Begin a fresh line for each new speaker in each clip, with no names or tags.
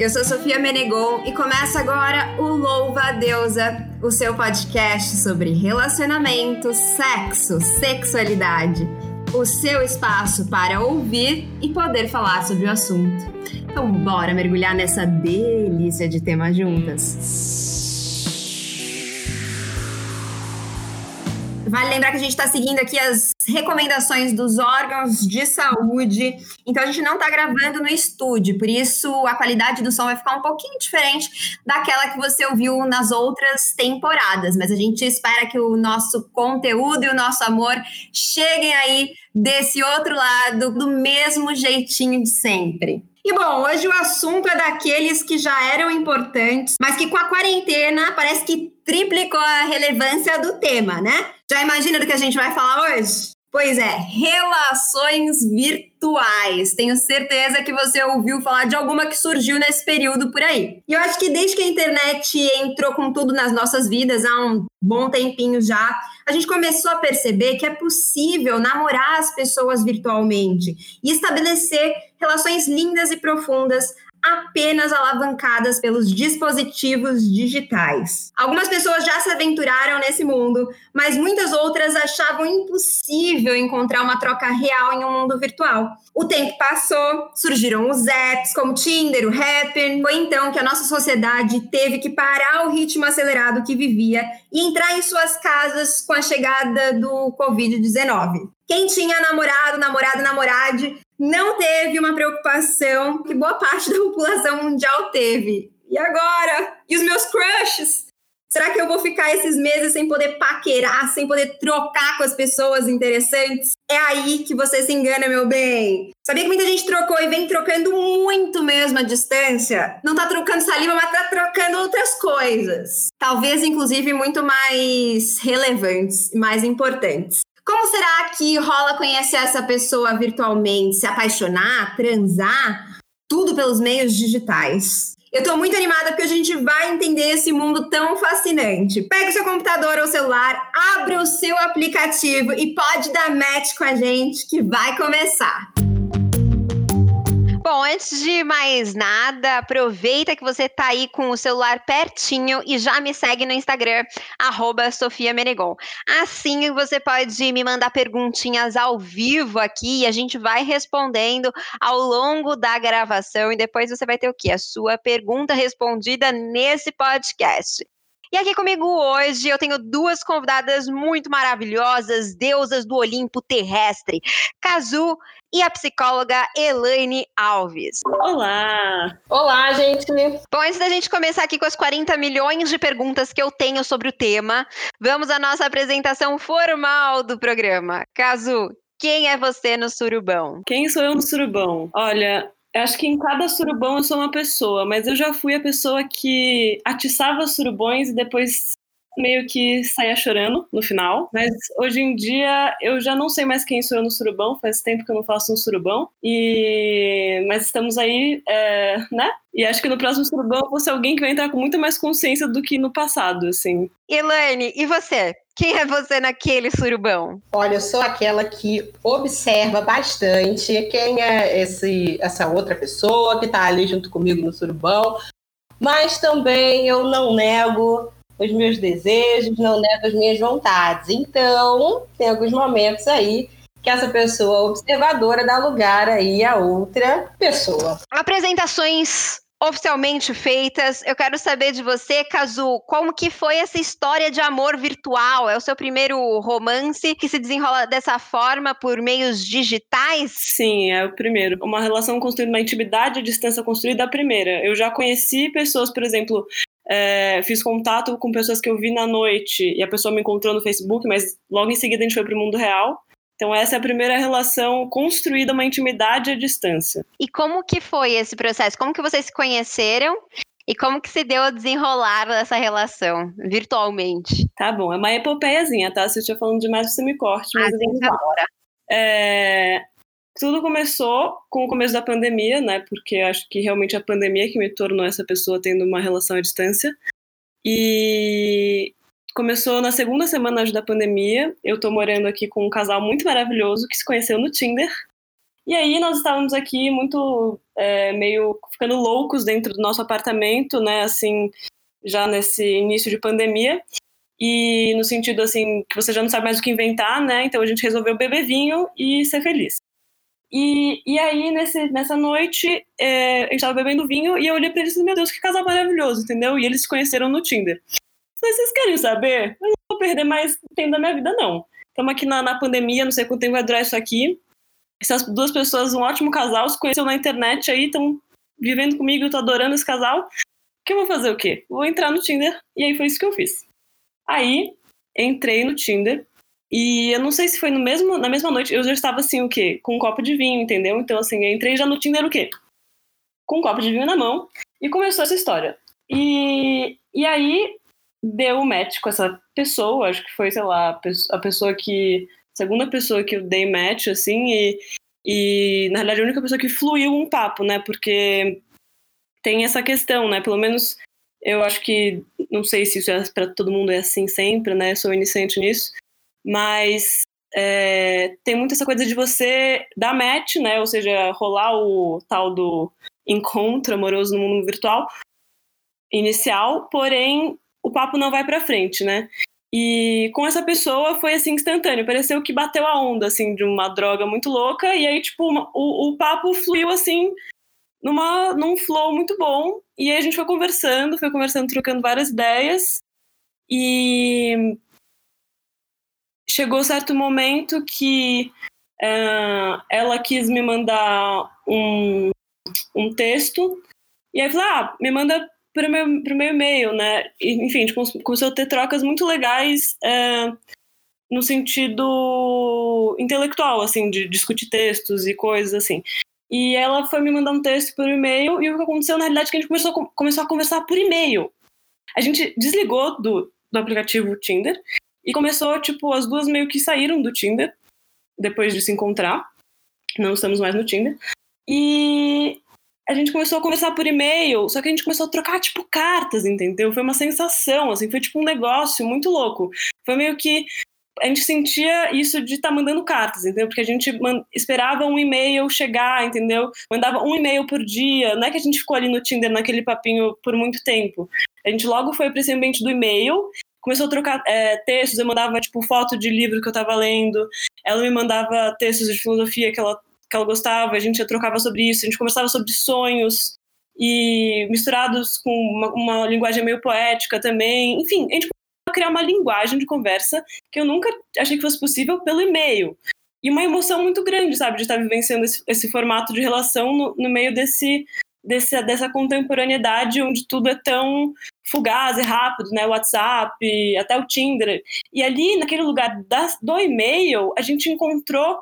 eu sou Sofia Menegon e começa agora o Louva a Deusa, o seu podcast sobre relacionamento, sexo, sexualidade. O seu espaço para ouvir e poder falar sobre o assunto. Então, bora mergulhar nessa delícia de tema juntas. Vale lembrar que a gente está seguindo aqui as recomendações dos órgãos de saúde. Então a gente não está gravando no estúdio, por isso a qualidade do som vai ficar um pouquinho diferente daquela que você ouviu nas outras temporadas. Mas a gente espera que o nosso conteúdo e o nosso amor cheguem aí desse outro lado do mesmo jeitinho de sempre. E bom, hoje o assunto é daqueles que já eram importantes, mas que com a quarentena parece que triplicou a relevância do tema, né? Já imagina do que a gente vai falar hoje? Pois é, relações virtuais. Tenho certeza que você ouviu falar de alguma que surgiu nesse período por aí. E eu acho que desde que a internet entrou com tudo nas nossas vidas, há um bom tempinho já, a gente começou a perceber que é possível namorar as pessoas virtualmente e estabelecer relações lindas e profundas apenas alavancadas pelos dispositivos digitais. Algumas pessoas já se aventuraram nesse mundo, mas muitas outras achavam impossível encontrar uma troca real em um mundo virtual. O tempo passou, surgiram os apps como Tinder, o Happn. Foi então que a nossa sociedade teve que parar o ritmo acelerado que vivia e entrar em suas casas com a chegada do Covid-19. Quem tinha namorado, namorado, namorade não teve uma preocupação que boa parte da população mundial teve. E agora? E os meus crushes? Será que eu vou ficar esses meses sem poder paquerar, sem poder trocar com as pessoas interessantes? É aí que você se engana, meu bem. Sabia que muita gente trocou e vem trocando muito mesmo à distância? Não tá trocando saliva, mas tá trocando outras coisas. Talvez, inclusive, muito mais relevantes e mais importantes. Como será que rola conhecer essa pessoa virtualmente, se apaixonar, transar? Tudo pelos meios digitais. Eu tô muito animada porque a gente vai entender esse mundo tão fascinante. Pega o seu computador ou celular, abre o seu aplicativo e pode dar match com a gente que vai começar. Bom, antes de mais nada, aproveita que você tá aí com o celular pertinho e já me segue no Instagram, Sofia Menegon. Assim você pode me mandar perguntinhas ao vivo aqui e a gente vai respondendo ao longo da gravação e depois você vai ter o quê? A sua pergunta respondida nesse podcast. E aqui comigo hoje eu tenho duas convidadas muito maravilhosas, deusas do Olimpo terrestre, Kazu e a psicóloga Elaine Alves.
Olá! Olá, gente!
Bom, antes da gente começar aqui com as 40 milhões de perguntas que eu tenho sobre o tema, vamos à nossa apresentação formal do programa. Kazu, quem é você no surubão?
Quem sou eu no surubão? Olha, acho que em cada surubão eu sou uma pessoa, mas eu já fui a pessoa que atiçava surubões e depois meio que saía chorando no final. Mas hoje em dia eu já não sei mais quem sou eu no surubão, faz tempo que eu não faço um surubão. E mas estamos aí, é, né? E acho que no próximo surubão eu vou ser alguém que vai entrar com muito mais consciência do que no passado, assim.
Elaine, e você? Quem é você naquele surubão?
Olha, eu sou aquela que observa bastante quem é esse, essa outra pessoa que está ali junto comigo no surubão, mas também eu não nego os meus desejos, não nego as minhas vontades. Então, tem alguns momentos aí que essa pessoa observadora dá lugar aí a outra pessoa.
Apresentações oficialmente feitas. Eu quero saber de você, Kazu, como que foi essa história de amor virtual? É o seu primeiro romance que se desenrola dessa forma por meios digitais?
Sim, é o primeiro. Uma relação construída, uma intimidade à distância construída a primeira. Eu já conheci pessoas, por exemplo, é, fiz contato com pessoas que eu vi na noite e a pessoa me encontrou no Facebook, mas logo em seguida a gente foi para o mundo real. Então essa é a primeira relação construída, uma intimidade à distância.
E como que foi esse processo? Como que vocês se conheceram? E como que se deu a desenrolar dessa relação, virtualmente?
Tá bom, é uma epopeiazinha, tá? Se eu estiver falando demais, você me corte.
Mas ah, agora.
É, tudo começou com o começo da pandemia, né? Porque acho que realmente a pandemia que me tornou essa pessoa tendo uma relação à distância. E começou na segunda semana da pandemia. Eu tô morando aqui com um casal muito maravilhoso que se conheceu no Tinder. E aí nós estávamos aqui muito é, meio ficando loucos dentro do nosso apartamento, né? Assim, já nesse início de pandemia. E no sentido assim, que você já não sabe mais o que inventar, né? Então a gente resolveu beber vinho e ser feliz. E, e aí, nesse, nessa noite, é, a gente tava bebendo vinho e eu olhei pra eles e disse, meu Deus, que casal maravilhoso, entendeu? E eles se conheceram no Tinder. Falei, vocês querem saber? Eu não vou perder mais tempo da minha vida, não. Estamos aqui na, na pandemia, não sei quanto tempo vai durar isso aqui. Essas duas pessoas, um ótimo casal, se conheceram na internet aí, estão vivendo comigo, eu tô adorando esse casal. Que eu vou fazer o quê? Vou entrar no Tinder. E aí foi isso que eu fiz. Aí, entrei no Tinder e eu não sei se foi no mesmo, na mesma noite, eu já estava assim, o quê? Com um copo de vinho, entendeu? Então, assim, eu entrei já no Tinder o quê? Com um copo de vinho na mão e começou essa história. E, e aí deu match com essa pessoa, acho que foi, sei lá, a pessoa que. segunda pessoa que eu dei match, assim, e, e na realidade a única pessoa que fluiu um papo, né? Porque tem essa questão, né? Pelo menos eu acho que. Não sei se isso é para todo mundo é assim sempre, né? Sou iniciante nisso mas é, tem muito essa coisa de você dar match, né? Ou seja, rolar o tal do encontro amoroso no mundo virtual inicial, porém o papo não vai para frente, né? E com essa pessoa foi assim instantâneo, pareceu que bateu a onda assim de uma droga muito louca e aí tipo o, o papo fluiu assim numa num flow muito bom e aí a gente foi conversando, foi conversando, trocando várias ideias e chegou certo momento que uh, ela quis me mandar um, um texto, e aí falei, ah, me manda para o meu, pro meu e-mail, né? E, enfim, a gente começou a ter trocas muito legais uh, no sentido intelectual, assim, de discutir textos e coisas assim. E ela foi me mandar um texto por e-mail, e o que aconteceu, na realidade, é que a gente começou, começou a conversar por e-mail. A gente desligou do, do aplicativo Tinder e começou, tipo, as duas meio que saíram do Tinder depois de se encontrar. Não estamos mais no Tinder. E a gente começou a conversar por e-mail, só que a gente começou a trocar, tipo, cartas, entendeu? Foi uma sensação, assim, foi tipo um negócio muito louco. Foi meio que a gente sentia isso de estar tá mandando cartas, entendeu? Porque a gente esperava um e-mail chegar, entendeu? Mandava um e-mail por dia. Não é que a gente ficou ali no Tinder naquele papinho por muito tempo. A gente logo foi para esse ambiente do e-mail começou a trocar é, textos, eu mandava, tipo, foto de livro que eu estava lendo, ela me mandava textos de filosofia que ela, que ela gostava, a gente trocava sobre isso, a gente conversava sobre sonhos, e misturados com uma, uma linguagem meio poética também, enfim, a gente começou a criar uma linguagem de conversa que eu nunca achei que fosse possível pelo e-mail. E uma emoção muito grande, sabe, de estar vivenciando esse, esse formato de relação no, no meio desse, desse, dessa contemporaneidade onde tudo é tão fugaz e rápido, né? WhatsApp, até o Tinder. E ali, naquele lugar da, do e-mail, a gente encontrou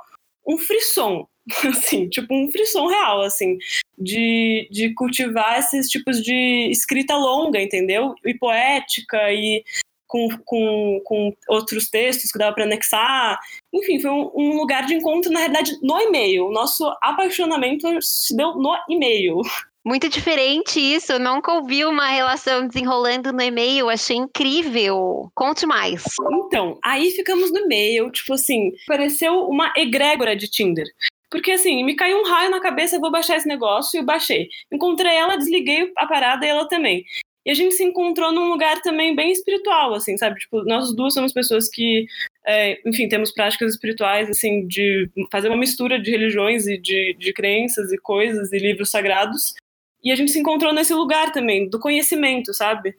um frisson, assim, tipo um frisson real, assim, de, de cultivar esses tipos de escrita longa, entendeu? E poética e com, com, com outros textos que dava para anexar. Enfim, foi um, um, lugar de encontro, na realidade, no e-mail. O nosso apaixonamento se deu no e-mail.
Muito diferente isso. Nunca ouvi uma relação desenrolando no e-mail. Achei incrível. Conte mais.
Então, aí ficamos no e-mail. Tipo assim, pareceu uma egrégora de Tinder. Porque assim, me caiu um raio na cabeça, vou baixar esse negócio e baixei. Encontrei ela, desliguei a parada e ela também. E a gente se encontrou num lugar também bem espiritual, assim, sabe? Tipo, nós duas somos pessoas que, é, enfim, temos práticas espirituais, assim, de fazer uma mistura de religiões e de, de crenças e coisas e livros sagrados. E a gente se encontrou nesse lugar também, do conhecimento, sabe?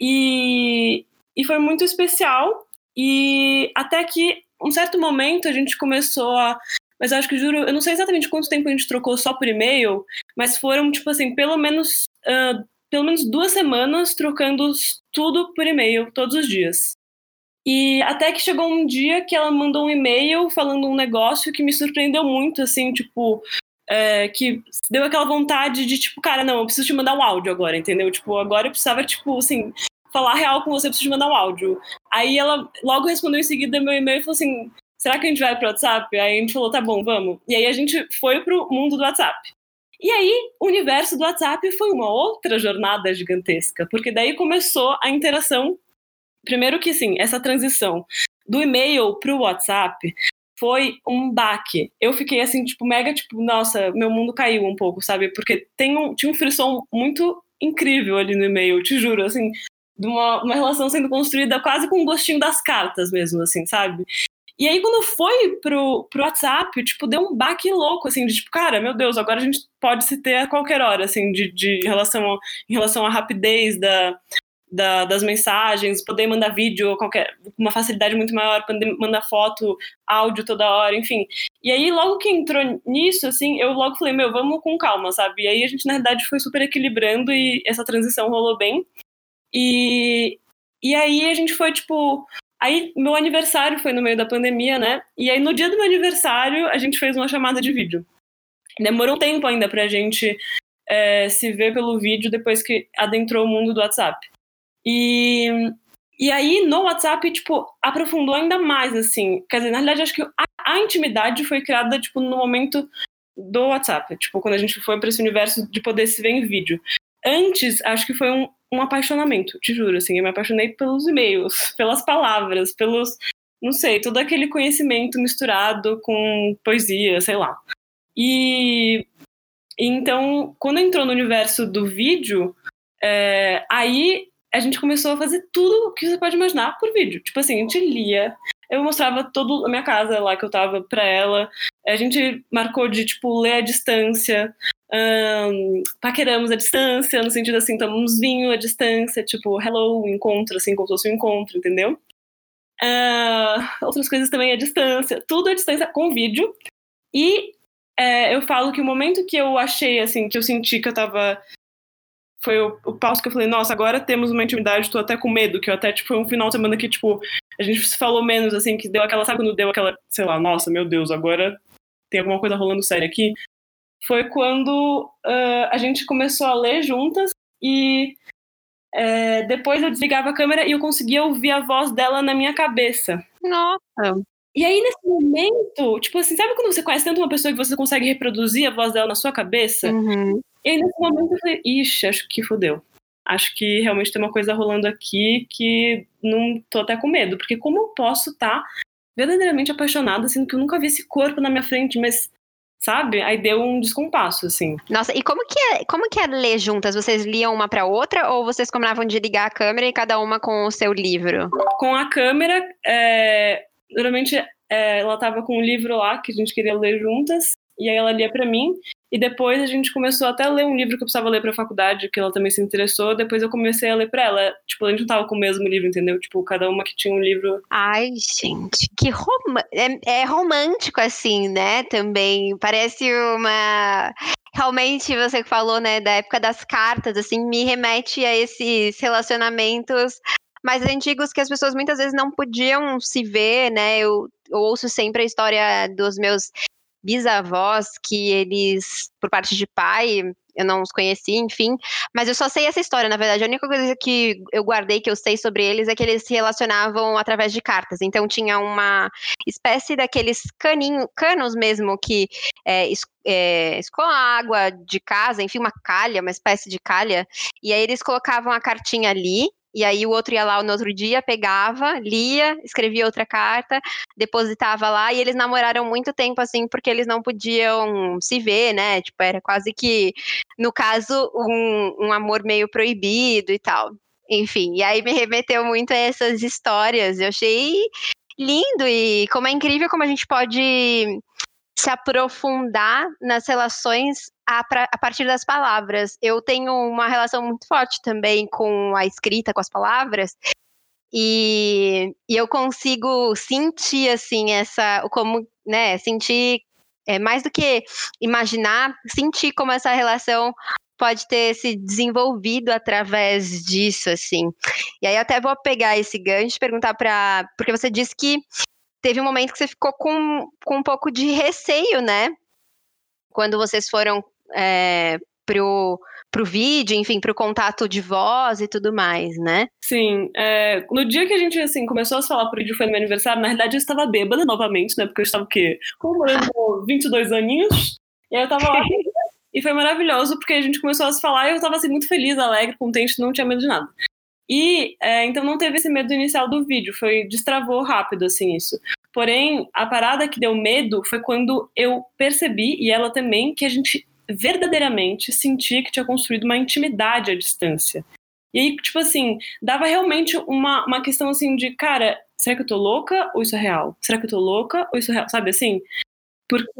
E, e foi muito especial. E até que, um certo momento, a gente começou a. Mas acho que juro, eu não sei exatamente quanto tempo a gente trocou só por e-mail, mas foram, tipo assim, pelo menos, uh, pelo menos duas semanas trocando tudo por e-mail, todos os dias. E até que chegou um dia que ela mandou um e-mail falando um negócio que me surpreendeu muito, assim, tipo, é, que deu aquela vontade de, tipo, cara, não, eu preciso te mandar um áudio agora, entendeu? Tipo, agora eu precisava, tipo, assim, falar real com você, eu preciso te mandar um áudio. Aí ela logo respondeu em seguida meu e-mail e falou assim: será que a gente vai pro WhatsApp? Aí a gente falou: tá bom, vamos. E aí a gente foi pro mundo do WhatsApp. E aí, o universo do WhatsApp foi uma outra jornada gigantesca, porque daí começou a interação. Primeiro que sim, essa transição do e-mail para o WhatsApp foi um baque. Eu fiquei assim, tipo, mega, tipo, nossa, meu mundo caiu um pouco, sabe? Porque tem um, tinha um frisson muito incrível ali no e-mail, te juro, assim, de uma, uma relação sendo construída quase com um gostinho das cartas mesmo, assim, sabe? E aí, quando foi pro, pro WhatsApp, tipo, deu um baque louco, assim, de tipo, cara, meu Deus, agora a gente pode se ter a qualquer hora, assim, de, de relação, em relação à rapidez da, da, das mensagens, poder mandar vídeo, qualquer, uma facilidade muito maior, poder mandar foto, áudio toda hora, enfim. E aí, logo que entrou nisso, assim, eu logo falei, meu, vamos com calma, sabe? E aí a gente, na verdade, foi super equilibrando e essa transição rolou bem. E, e aí a gente foi, tipo. Aí, meu aniversário foi no meio da pandemia, né? E aí, no dia do meu aniversário, a gente fez uma chamada de vídeo. Demorou um tempo ainda pra gente é, se ver pelo vídeo depois que adentrou o mundo do WhatsApp. E, e aí, no WhatsApp, tipo, aprofundou ainda mais, assim. Quer dizer, na realidade, acho que a, a intimidade foi criada, tipo, no momento do WhatsApp. Tipo, quando a gente foi para esse universo de poder se ver em vídeo. Antes, acho que foi um, um apaixonamento, te juro, assim. Eu me apaixonei pelos e-mails, pelas palavras, pelos... Não sei, todo aquele conhecimento misturado com poesia, sei lá. E... Então, quando entrou no universo do vídeo, é, aí a gente começou a fazer tudo o que você pode imaginar por vídeo. Tipo assim, a gente lia, eu mostrava toda a minha casa lá que eu tava pra ela. A gente marcou de, tipo, ler à distância. Um, paqueramos à distância, no sentido assim, tomamos vinho à distância, tipo, hello, encontro, assim, como se fosse um encontro, entendeu? Uh, outras coisas também à distância, tudo à distância com vídeo. E é, eu falo que o momento que eu achei, assim, que eu senti que eu tava foi o, o passo que eu falei, nossa, agora temos uma intimidade, tô até com medo, que eu até, tipo, foi um final de semana que, tipo, a gente se falou menos, assim, que deu aquela, sabe quando deu aquela, sei lá, nossa, meu Deus, agora tem alguma coisa rolando séria aqui? Foi quando uh, a gente começou a ler juntas e é, depois eu desligava a câmera e eu conseguia ouvir a voz dela na minha cabeça.
Nossa!
E aí, nesse momento, tipo assim, sabe quando você conhece tanto uma pessoa que você consegue reproduzir a voz dela na sua cabeça?
Uhum.
E aí, nesse momento, eu falei, ixi, acho que fodeu. Acho que realmente tem uma coisa rolando aqui que não tô até com medo. Porque como eu posso estar tá verdadeiramente apaixonada, sendo que eu nunca vi esse corpo na minha frente, mas sabe? Aí deu um descompasso, assim.
Nossa, e como que é, como que é ler juntas? Vocês liam uma para outra ou vocês combinavam de ligar a câmera e cada uma com o seu livro?
Com a câmera, é, normalmente é, ela tava com um livro lá que a gente queria ler juntas, e aí ela lia para mim, e depois a gente começou até a ler um livro que eu precisava ler pra faculdade, que ela também se interessou. Depois eu comecei a ler pra ela. Tipo, a gente não tava com o mesmo livro, entendeu? Tipo, cada uma que tinha um livro.
Ai, gente, que rom é, é romântico assim, né? Também. Parece uma. Realmente, você que falou, né, da época das cartas, assim, me remete a esses relacionamentos mais antigos que as pessoas muitas vezes não podiam se ver, né? Eu, eu ouço sempre a história dos meus bisavós que eles, por parte de pai, eu não os conheci, enfim, mas eu só sei essa história, na verdade. A única coisa que eu guardei, que eu sei sobre eles, é que eles se relacionavam através de cartas. Então tinha uma espécie daqueles caninhos, canos mesmo, que é, é, escoam água de casa, enfim, uma calha, uma espécie de calha, e aí eles colocavam a cartinha ali, e aí o outro ia lá no outro dia, pegava, lia, escrevia outra carta, depositava lá, e eles namoraram muito tempo, assim, porque eles não podiam se ver, né? Tipo, era quase que, no caso, um, um amor meio proibido e tal. Enfim, e aí me remeteu muito a essas histórias. Eu achei lindo e como é incrível como a gente pode se aprofundar nas relações a, pra, a, partir das palavras. Eu tenho uma relação muito forte também com a escrita, com as palavras. E, e eu consigo sentir, assim, essa. Como, né? Sentir. É, mais do que imaginar, sentir como essa relação pode ter se desenvolvido através disso, assim. E aí até vou pegar esse gancho e perguntar para, porque você disse que teve um momento que você ficou com, com um pouco de receio, né? Quando vocês foram é, pro, pro vídeo, enfim, pro contato de voz e tudo mais, né?
Sim. É, no dia que a gente, assim, começou a falar pro vídeo, foi no meu aniversário, na realidade eu estava bêbada novamente, né? Porque eu estava o quê? Comemorando 22 aninhos. E aí eu tava lá. e foi maravilhoso, porque a gente começou a se falar e eu tava, assim, muito feliz, alegre, contente, não tinha medo de nada. E é, então não teve esse medo inicial do vídeo, foi destravou rápido assim isso. Porém, a parada que deu medo foi quando eu percebi, e ela também, que a gente verdadeiramente sentia que tinha construído uma intimidade à distância. E aí, tipo assim, dava realmente uma, uma questão assim de, cara, será que eu tô louca ou isso é real? Será que eu tô louca ou isso é real? Sabe assim? Porque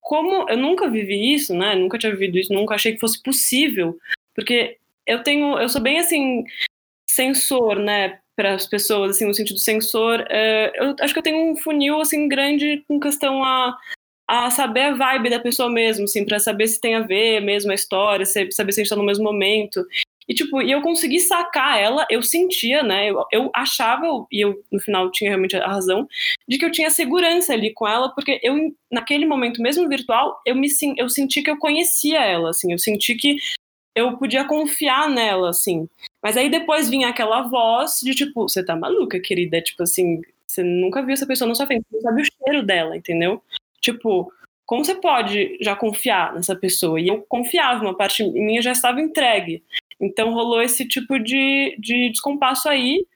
como eu nunca vivi isso, né? Nunca tinha vivido isso, nunca achei que fosse possível, porque eu tenho, eu sou bem assim sensor, né, para as pessoas, assim, no sentido sensor. É, eu acho que eu tenho um funil assim grande com questão a a saber a vibe da pessoa mesmo, assim, para saber se tem a ver mesmo a história, saber se a gente tá no mesmo momento. E, tipo, e eu consegui sacar ela, eu sentia, né? Eu, eu achava, e eu no final tinha realmente a razão, de que eu tinha segurança ali com ela, porque eu, naquele momento, mesmo virtual, eu me eu senti que eu conhecia ela, assim, eu senti que eu podia confiar nela, assim. Mas aí depois vinha aquela voz de tipo, você tá maluca, querida? Tipo assim, você nunca viu essa pessoa na sua frente, você não sabe o cheiro dela, entendeu? Tipo, como você pode já confiar nessa pessoa? E eu confiava, uma parte minha já estava entregue. Então rolou esse tipo de, de descompasso aí,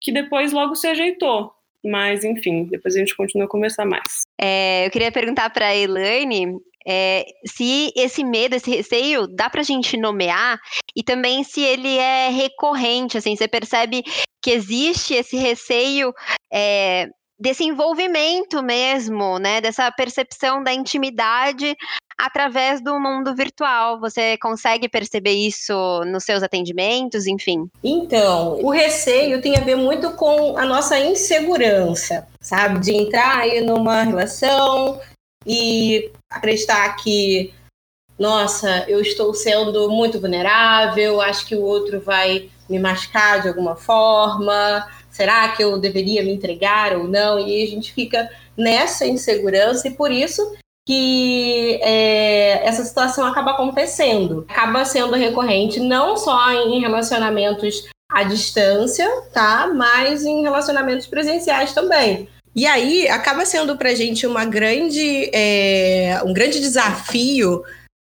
que depois logo se ajeitou. Mas, enfim, depois a gente continua a conversar mais.
É, eu queria perguntar para a Elaine é, se esse medo, esse receio, dá para a gente nomear e também se ele é recorrente, assim, você percebe que existe esse receio é, desse envolvimento mesmo, né? Dessa percepção da intimidade através do mundo virtual. Você consegue perceber isso nos seus atendimentos, enfim?
Então, o receio tem a ver muito com a nossa insegurança, sabe? De entrar aí numa relação e acreditar que, nossa, eu estou sendo muito vulnerável, acho que o outro vai me machucar de alguma forma será que eu deveria me entregar ou não? E a gente fica nessa insegurança e por isso que é, essa situação acaba acontecendo, acaba sendo recorrente não só em relacionamentos à distância, tá? Mas em relacionamentos presenciais também. E aí acaba sendo para a gente uma grande, é, um grande desafio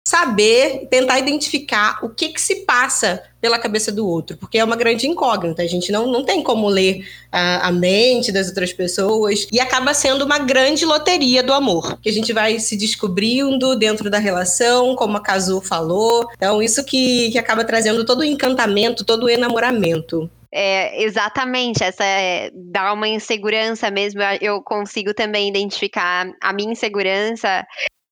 saber, tentar identificar o que, que se passa pela cabeça do outro, porque é uma grande incógnita, a gente não, não tem como ler a, a mente das outras pessoas, e acaba sendo uma grande loteria do amor, que a gente vai se descobrindo dentro da relação, como a Kazu falou, então isso que, que acaba trazendo todo o encantamento, todo o enamoramento.
É, exatamente, essa é, dá uma insegurança mesmo. Eu consigo também identificar a minha insegurança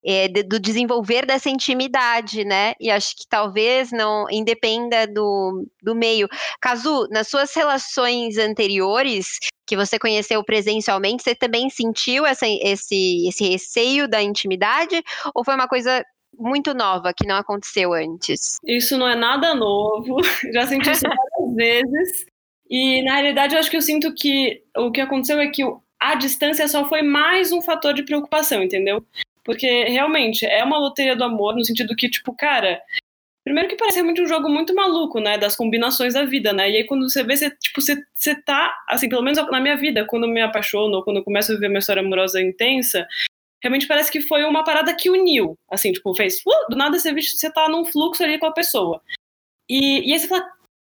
é, do desenvolver dessa intimidade, né? E acho que talvez não independa do, do meio. Cazu, nas suas relações anteriores, que você conheceu presencialmente, você também sentiu essa, esse, esse receio da intimidade? Ou foi uma coisa muito nova que não aconteceu antes?
Isso não é nada novo, já senti isso várias vezes. E na realidade eu acho que eu sinto que o que aconteceu é que a distância só foi mais um fator de preocupação, entendeu? Porque realmente é uma loteria do amor, no sentido que, tipo, cara. Primeiro que parece realmente um jogo muito maluco, né? Das combinações da vida, né? E aí quando você vê, você, tipo, você, você tá, assim, pelo menos na minha vida, quando eu me apaixono, ou quando eu começo a viver uma história amorosa intensa, realmente parece que foi uma parada que uniu. Assim, tipo, fez, uh, do nada você, você tá num fluxo ali com a pessoa. E, e aí você fala,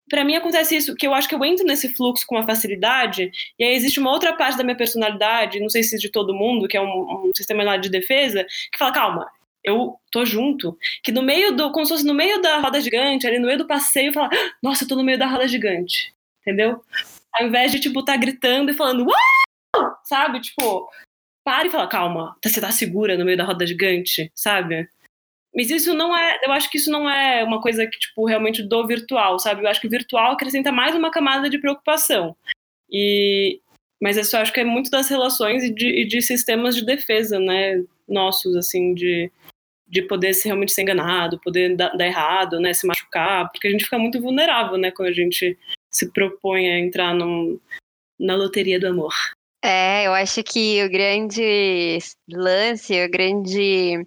para mim acontece isso, que eu acho que eu entro nesse fluxo com uma facilidade, e aí existe uma outra parte da minha personalidade, não sei se de todo mundo, que é um, um sistema de defesa, que fala, calma, eu tô junto. Que no meio do, como se fosse no meio da roda gigante, ali no meio do passeio, fala, nossa, eu tô no meio da roda gigante. Entendeu? Ao invés de, tipo, tá gritando e falando, Uau! sabe? Tipo, para e fala, calma, você tá segura no meio da roda gigante, sabe? Mas isso não é, eu acho que isso não é uma coisa que, tipo, realmente do virtual, sabe? Eu acho que o virtual acrescenta mais uma camada de preocupação. E, mas isso eu acho que é muito das relações e de, e de sistemas de defesa, né? Nossos, assim, de, de poder ser, realmente ser enganado, poder dar, dar, errado, né? Se machucar, porque a gente fica muito vulnerável, né? Quando a gente se propõe a entrar num, na loteria do amor.
É, eu acho que o grande lance, o grande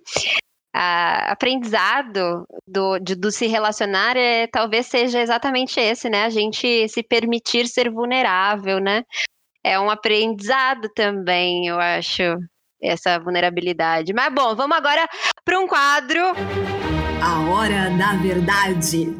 a, aprendizado do, de, do se relacionar é, talvez seja exatamente esse, né? A gente se permitir ser vulnerável, né? É um aprendizado também, eu acho, essa vulnerabilidade. Mas bom, vamos agora para um quadro.
A Hora da Verdade.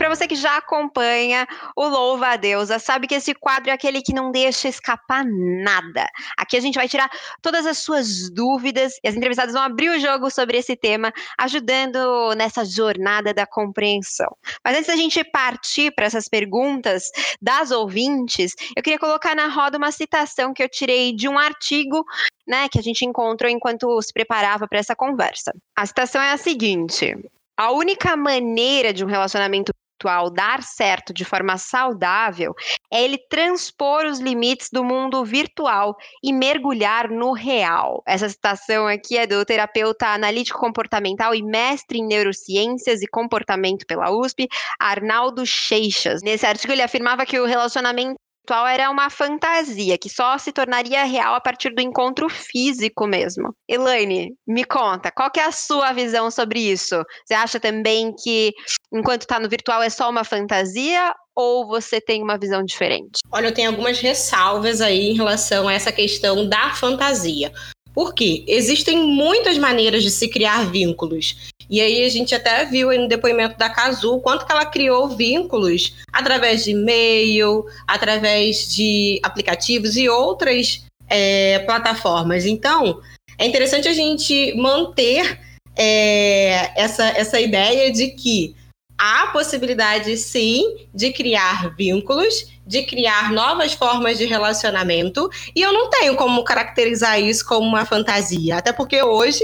Para você que já acompanha o Louva a Deusa, sabe que esse quadro é aquele que não deixa escapar nada. Aqui a gente vai tirar todas as suas dúvidas e as entrevistadas vão abrir o jogo sobre esse tema, ajudando nessa jornada da compreensão. Mas antes da gente partir para essas perguntas das ouvintes, eu queria colocar na roda uma citação que eu tirei de um artigo né, que a gente encontrou enquanto se preparava para essa conversa. A citação é a seguinte: a única maneira de um relacionamento virtual dar certo de forma saudável é ele transpor os limites do mundo virtual e mergulhar no real. Essa citação aqui é do terapeuta analítico comportamental e mestre em neurociências e comportamento pela USP, Arnaldo Seixas. Nesse artigo ele afirmava que o relacionamento virtual era uma fantasia que só se tornaria real a partir do encontro físico mesmo. Elaine, me conta, qual que é a sua visão sobre isso? Você acha também que enquanto está no virtual é só uma fantasia ou você tem uma visão diferente?
Olha, eu tenho algumas ressalvas aí em relação a essa questão da fantasia. Por quê? Existem muitas maneiras de se criar vínculos. E aí a gente até viu no depoimento da Cazu quanto que ela criou vínculos através de e-mail, através de aplicativos e outras é, plataformas. Então, é interessante a gente manter é, essa, essa ideia de que há possibilidade, sim, de criar vínculos, de criar novas formas de relacionamento, e eu não tenho como caracterizar isso como uma fantasia, até porque hoje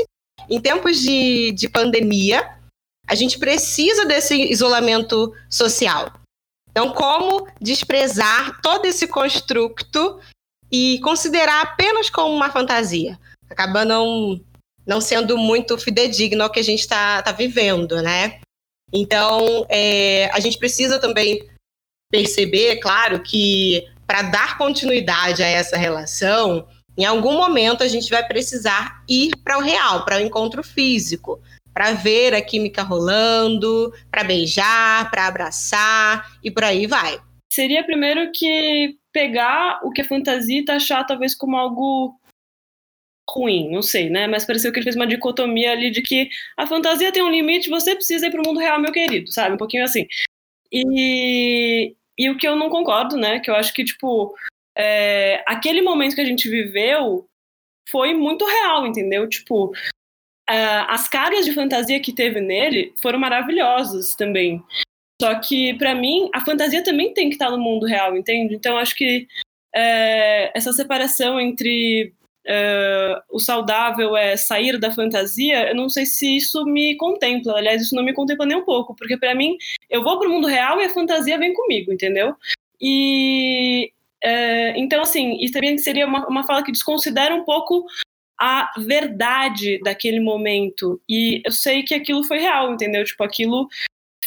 em tempos de, de pandemia, a gente precisa desse isolamento social. Então, como desprezar todo esse construto e considerar apenas como uma fantasia? Acaba não, não sendo muito fidedigno ao que a gente está tá vivendo, né? Então, é, a gente precisa também perceber, claro, que para dar continuidade a essa relação, em algum momento a gente vai precisar ir para o real, para o encontro físico, para ver a química rolando, para beijar, para abraçar e por aí vai.
Seria primeiro que pegar o que é fantasia e taxar talvez como algo ruim, não sei, né? Mas pareceu que ele fez uma dicotomia ali de que a fantasia tem um limite, você precisa ir para o mundo real, meu querido, sabe? Um pouquinho assim. E, e o que eu não concordo, né? Que eu acho que, tipo, é, aquele momento que a gente viveu foi muito real, entendeu? Tipo, uh, as cargas de fantasia que teve nele foram maravilhosas também. Só que, para mim, a fantasia também tem que estar no mundo real, entende? Então, acho que é, essa separação entre uh, o saudável é sair da fantasia, eu não sei se isso me contempla. Aliás, isso não me contempla nem um pouco, porque para mim, eu vou para o mundo real e a fantasia vem comigo, entendeu? E é, então, assim, isso também seria uma, uma fala que desconsidera um pouco a verdade daquele momento. E eu sei que aquilo foi real, entendeu? Tipo, aquilo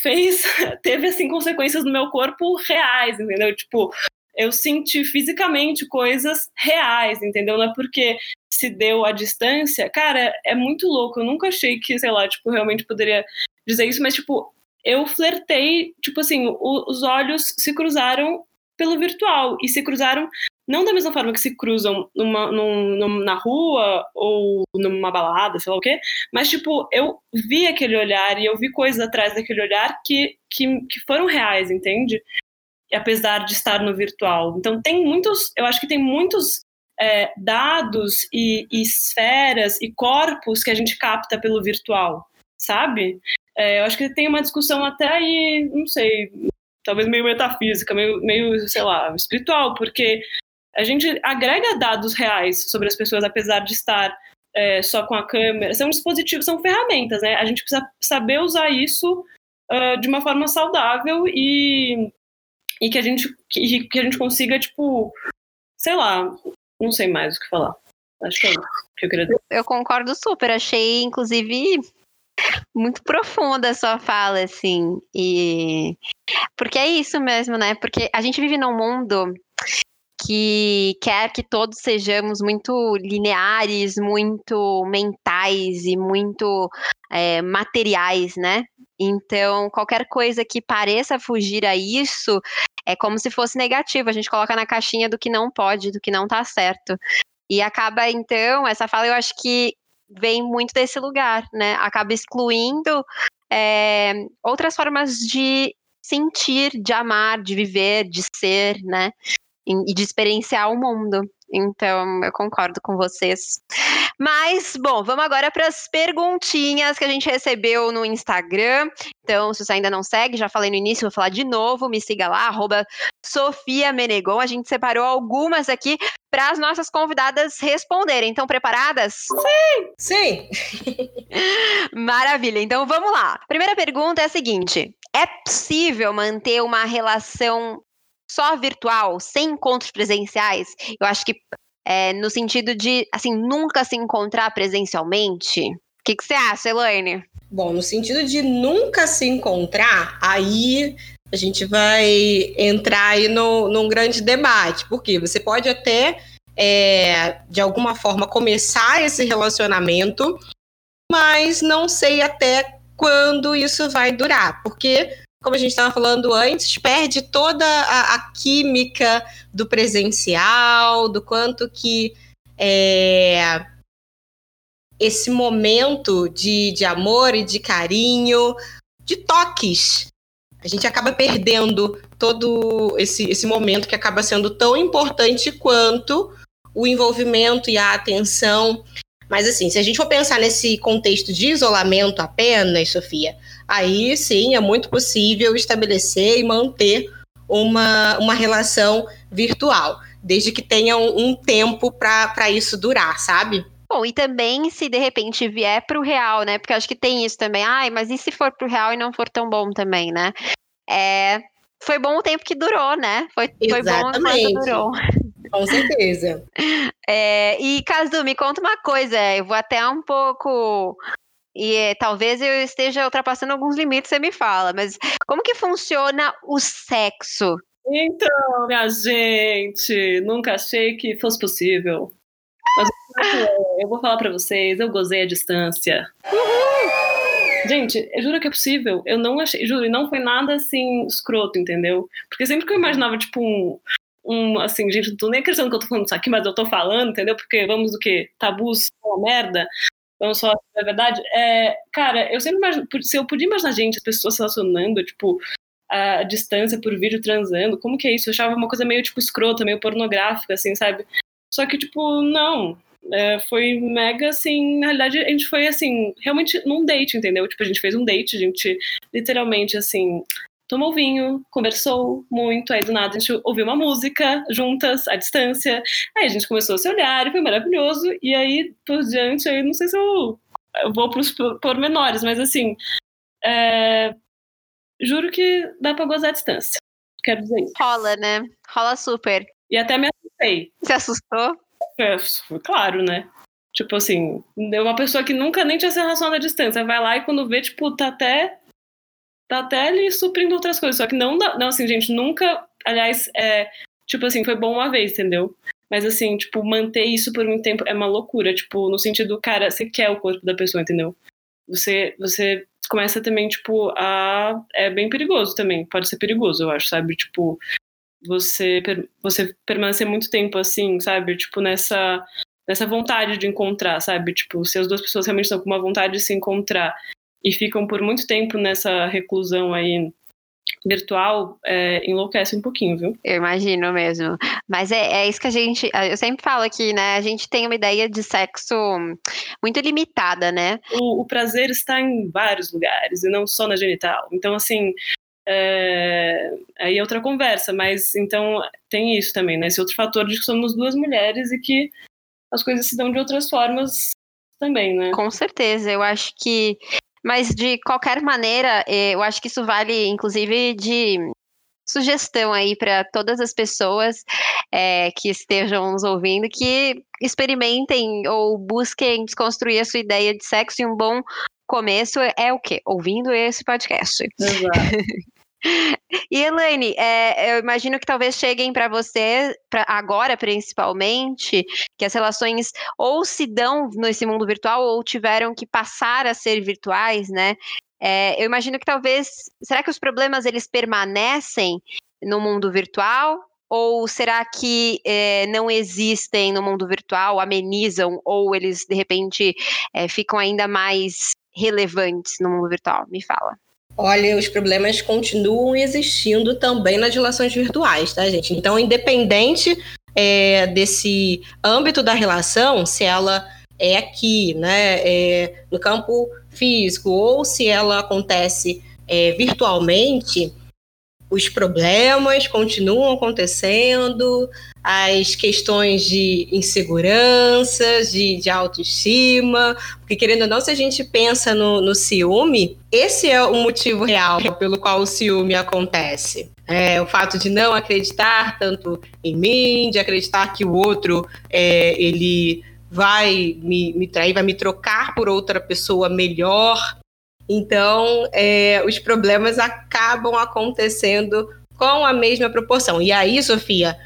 fez, teve, assim, consequências no meu corpo reais, entendeu? Tipo, eu senti fisicamente coisas reais, entendeu? Não é porque se deu à distância. Cara, é muito louco. Eu nunca achei que, sei lá, tipo, realmente poderia dizer isso, mas, tipo, eu flertei, tipo assim, o, os olhos se cruzaram pelo virtual e se cruzaram não da mesma forma que se cruzam numa, num, na rua ou numa balada, sei lá o quê, mas, tipo, eu vi aquele olhar e eu vi coisas atrás daquele olhar que, que, que foram reais, entende? Apesar de estar no virtual. Então, tem muitos, eu acho que tem muitos é, dados e, e, esferas e corpos que a gente capta pelo virtual, sabe? É, eu acho que tem uma discussão até aí, não sei, talvez meio metafísica, meio, meio, sei lá, espiritual, porque a gente agrega dados reais sobre as pessoas, apesar de estar é, só com a câmera. São dispositivos, são ferramentas, né? A gente precisa saber usar isso uh, de uma forma saudável e, e que, a gente, que, que a gente consiga, tipo, sei lá, não sei mais o que falar. Acho que é isso que eu queria dizer.
Eu concordo super. Achei, inclusive, muito profunda a sua fala, assim. E porque é isso mesmo, né? Porque a gente vive num mundo que quer que todos sejamos muito lineares, muito mentais e muito é, materiais, né? Então, qualquer coisa que pareça fugir a isso é como se fosse negativo. A gente coloca na caixinha do que não pode, do que não tá certo. E acaba, então, essa fala eu acho que vem muito desse lugar, né? Acaba excluindo é, outras formas de sentir, de amar, de viver, de ser, né? E de experienciar o mundo. Então, eu concordo com vocês. Mas, bom, vamos agora para as perguntinhas que a gente recebeu no Instagram. Então, se você ainda não segue, já falei no início, vou falar de novo, me siga lá, arroba Sofia Menegon. A gente separou algumas aqui para as nossas convidadas responderem. Então, preparadas?
Sim! Sim!
Maravilha, então vamos lá. Primeira pergunta é a seguinte: é possível manter uma relação só virtual, sem encontros presenciais, eu acho que é, no sentido de, assim, nunca se encontrar presencialmente. O que, que você acha, Elaine?
Bom, no sentido de nunca se encontrar, aí a gente vai entrar aí no, num grande debate, porque você pode até, é, de alguma forma, começar esse relacionamento, mas não sei até quando isso vai durar, porque como a gente estava falando antes, perde toda a, a, química do presencial, do quanto que é, esse momento de, de amor e de carinho, de toques, a gente acaba perdendo todo esse, esse momento que acaba sendo tão importante quanto o envolvimento e a atenção. Mas assim, se a gente for pensar nesse contexto de isolamento apenas, Sofia, aí sim é muito possível estabelecer e manter uma, uma relação virtual, desde que tenha um, um tempo para isso durar, sabe?
Bom, e também se de repente vier para o real, né? Porque acho que tem isso também. Ai, mas e se for para o real e não for tão bom também, né? É, foi bom o tempo que durou, né? Foi, foi bom enquanto durou.
Com certeza.
É, e, Casu, me conta uma coisa. Eu vou até um pouco e é, talvez eu esteja ultrapassando alguns limites, você me fala, mas como que funciona o sexo?
Então, minha gente, nunca achei que fosse possível. Mas eu vou falar para vocês, eu gozei a distância. Uhul! Gente, eu juro que é possível. Eu não achei, juro, e não foi nada assim escroto, entendeu? Porque sempre que eu imaginava, tipo, um, um assim, gente, não tô nem acreditando que eu tô falando isso aqui, mas eu tô falando, entendeu? Porque vamos do que? Tabus, uma merda vamos falar a verdade, é, cara, eu sempre imagino, se eu podia imaginar gente, as pessoas se relacionando, tipo, a distância por vídeo transando, como que é isso? Eu achava uma coisa meio, tipo, escrota, meio pornográfica, assim, sabe? Só que, tipo, não, é, foi mega, assim, na realidade, a gente foi, assim, realmente num date, entendeu? Tipo, a gente fez um date, a gente literalmente, assim, tomou vinho, conversou muito, aí do nada a gente ouviu uma música juntas, à distância, aí a gente começou a se olhar e foi maravilhoso, e aí por diante, aí não sei se eu, eu vou para os pormenores, mas assim, é, juro que dá para gozar à distância, quero dizer isso.
Rola, né? Rola super.
E até me assustei.
Se assustou?
É, claro, né? Tipo assim, uma pessoa que nunca nem tinha se relacionado à distância, vai lá e quando vê, tipo, tá até tá até ali suprindo outras coisas. Só que não. Não, assim, gente, nunca. Aliás, é, tipo assim, foi bom uma vez, entendeu? Mas assim, tipo, manter isso por muito tempo é uma loucura. Tipo, no sentido, cara, você quer o corpo da pessoa, entendeu? Você, você começa também, tipo, a. É bem perigoso também. Pode ser perigoso, eu acho, sabe? Tipo, você, você permanecer muito tempo assim, sabe? Tipo, nessa, nessa vontade de encontrar, sabe? Tipo, se as duas pessoas realmente estão com uma vontade de se encontrar e ficam por muito tempo nessa reclusão aí virtual é, enlouquece um pouquinho, viu?
Eu imagino mesmo. Mas é, é, isso que a gente. Eu sempre falo aqui, né? A gente tem uma ideia de sexo muito limitada, né?
O, o prazer está em vários lugares e não só na genital. Então, assim. É, aí é outra conversa, mas então tem isso também, né? Esse outro fator de que somos duas mulheres e que as coisas se dão de outras formas também, né?
Com certeza. Eu acho que mas de qualquer maneira, eh, eu acho que isso vale, inclusive, de sugestão aí para todas as pessoas é, que estejam nos ouvindo que experimentem ou busquem desconstruir a sua ideia de sexo e um bom começo é o quê? Ouvindo esse podcast.
Exato.
E Elaine, é, eu imagino que talvez cheguem para você, pra agora principalmente, que as relações ou se dão nesse mundo virtual ou tiveram que passar a ser virtuais, né? É, eu imagino que talvez, será que os problemas eles permanecem no mundo virtual? Ou será que é, não existem no mundo virtual, amenizam, ou eles de repente é, ficam ainda mais relevantes no mundo virtual? Me fala.
Olha, os problemas continuam existindo também nas relações virtuais, tá, gente? Então, independente é, desse âmbito da relação, se ela é aqui, né, é, no campo físico, ou se ela acontece é, virtualmente, os problemas continuam acontecendo, as questões de insegurança, de, de autoestima, porque querendo ou não, se a gente pensa no, no ciúme, esse é o motivo real pelo qual o ciúme acontece. É, o fato de não acreditar tanto em mim, de acreditar que o outro é, ele vai me, me trair, vai me trocar por outra pessoa melhor. Então, é, os problemas acabam acontecendo com a mesma proporção. E aí, Sofia,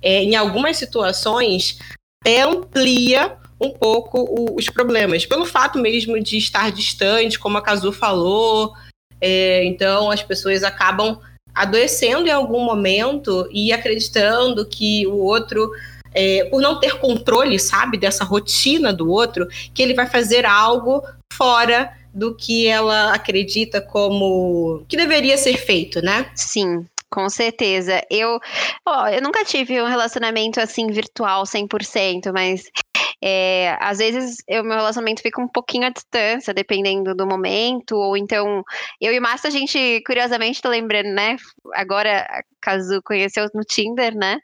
é, em algumas situações, amplia um pouco o, os problemas, pelo fato mesmo de estar distante, como a Cazu falou. É, então, as pessoas acabam adoecendo em algum momento e acreditando que o outro é, por não ter controle, sabe, dessa rotina do outro, que ele vai fazer algo fora do que ela acredita como que deveria ser feito, né?
Sim. Com certeza. Eu, ó, eu nunca tive um relacionamento assim virtual 100%, mas é, às vezes o meu relacionamento fica um pouquinho à distância, dependendo do momento, ou então eu e Márcio, a gente, curiosamente, tô lembrando, né? Agora Kazu conheceu no Tinder, né?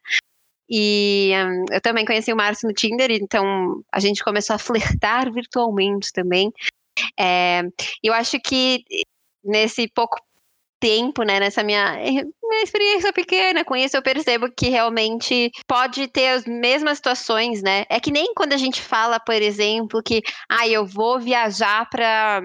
E um, eu também conheci o Márcio no Tinder, então a gente começou a flertar virtualmente também. É, eu acho que nesse pouco tempo, né, nessa minha, minha experiência pequena com isso, eu percebo que realmente pode ter as mesmas situações, né? É que nem quando a gente fala, por exemplo, que ah, eu vou viajar para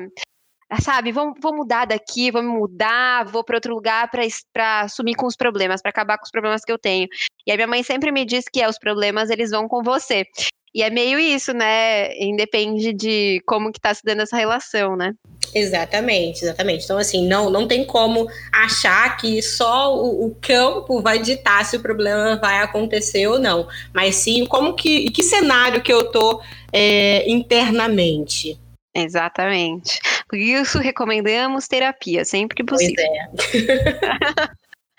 sabe, vou, vou mudar daqui, vou me mudar, vou para outro lugar para sumir com os problemas, para acabar com os problemas que eu tenho. E a minha mãe sempre me diz que é, os problemas eles vão com você. E é meio isso, né? Independe de como que tá se dando essa relação, né?
Exatamente, exatamente. Então, assim, não, não tem como achar que só o, o, campo vai ditar se o problema vai acontecer ou não. Mas sim, como que, que cenário que eu tô é, internamente.
Exatamente. Por isso, recomendamos terapia, sempre que possível.
Pois é.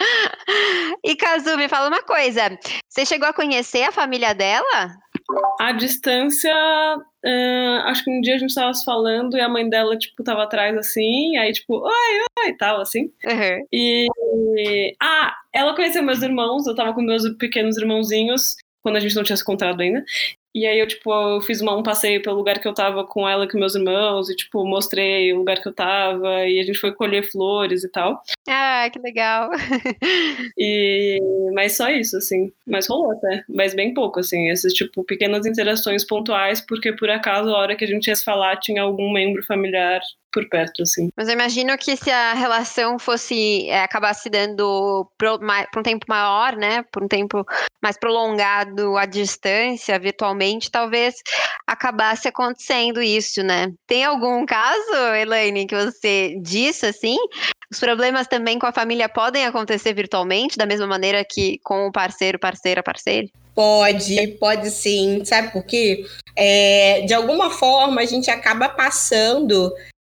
e Kazu, me fala uma coisa. Você chegou a conhecer a família dela?
A distância, uh, acho que um dia a gente estava se falando e a mãe dela, tipo, tava atrás assim, aí, tipo, oi, oi, e tal, assim.
Uhum.
E. Ah, ela conheceu meus irmãos, eu tava com meus pequenos irmãozinhos quando a gente não tinha se encontrado ainda. E aí eu, tipo, eu fiz uma, um passeio pelo lugar que eu tava com ela e com meus irmãos, e, tipo, mostrei o lugar que eu tava, e a gente foi colher flores e tal.
Ah, que legal.
e... Mas só isso, assim. Mas rolou até. Mas bem pouco, assim. Essas, tipo, pequenas interações pontuais, porque por acaso, a hora que a gente ia se falar, tinha algum membro familiar por perto, assim.
Mas eu imagino que se a relação fosse é, acabasse dando por um tempo maior, né, por um tempo mais prolongado à distância, virtualmente, talvez acabasse acontecendo isso, né? Tem algum caso, Elaine, que você disse assim? Os problemas também com a família podem acontecer virtualmente, da mesma maneira que com o parceiro, parceira, parceiro?
Pode, pode sim. Sabe por quê? É, de alguma forma, a gente acaba passando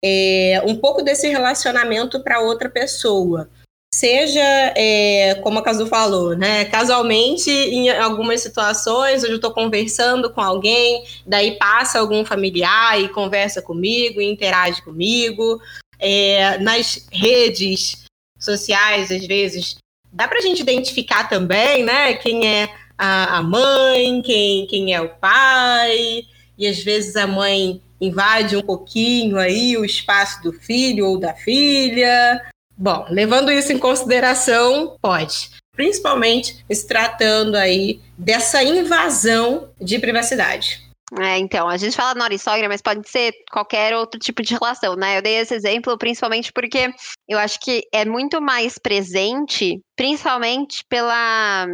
é, um pouco desse relacionamento para outra pessoa. Seja, é, como a Casu falou, né, casualmente, em algumas situações, onde eu estou conversando com alguém, daí passa algum familiar e conversa comigo, e interage comigo. É, nas redes sociais, às vezes, dá para a gente identificar também, né, quem é a, a mãe, quem, quem é o pai, e às vezes a mãe invade um pouquinho aí o espaço do filho ou da filha. Bom, levando isso em consideração, pode. Principalmente se tratando aí dessa invasão de privacidade.
É, então, a gente fala nora e sogra, mas pode ser qualquer outro tipo de relação, né? Eu dei esse exemplo principalmente porque eu acho que é muito mais presente, principalmente pela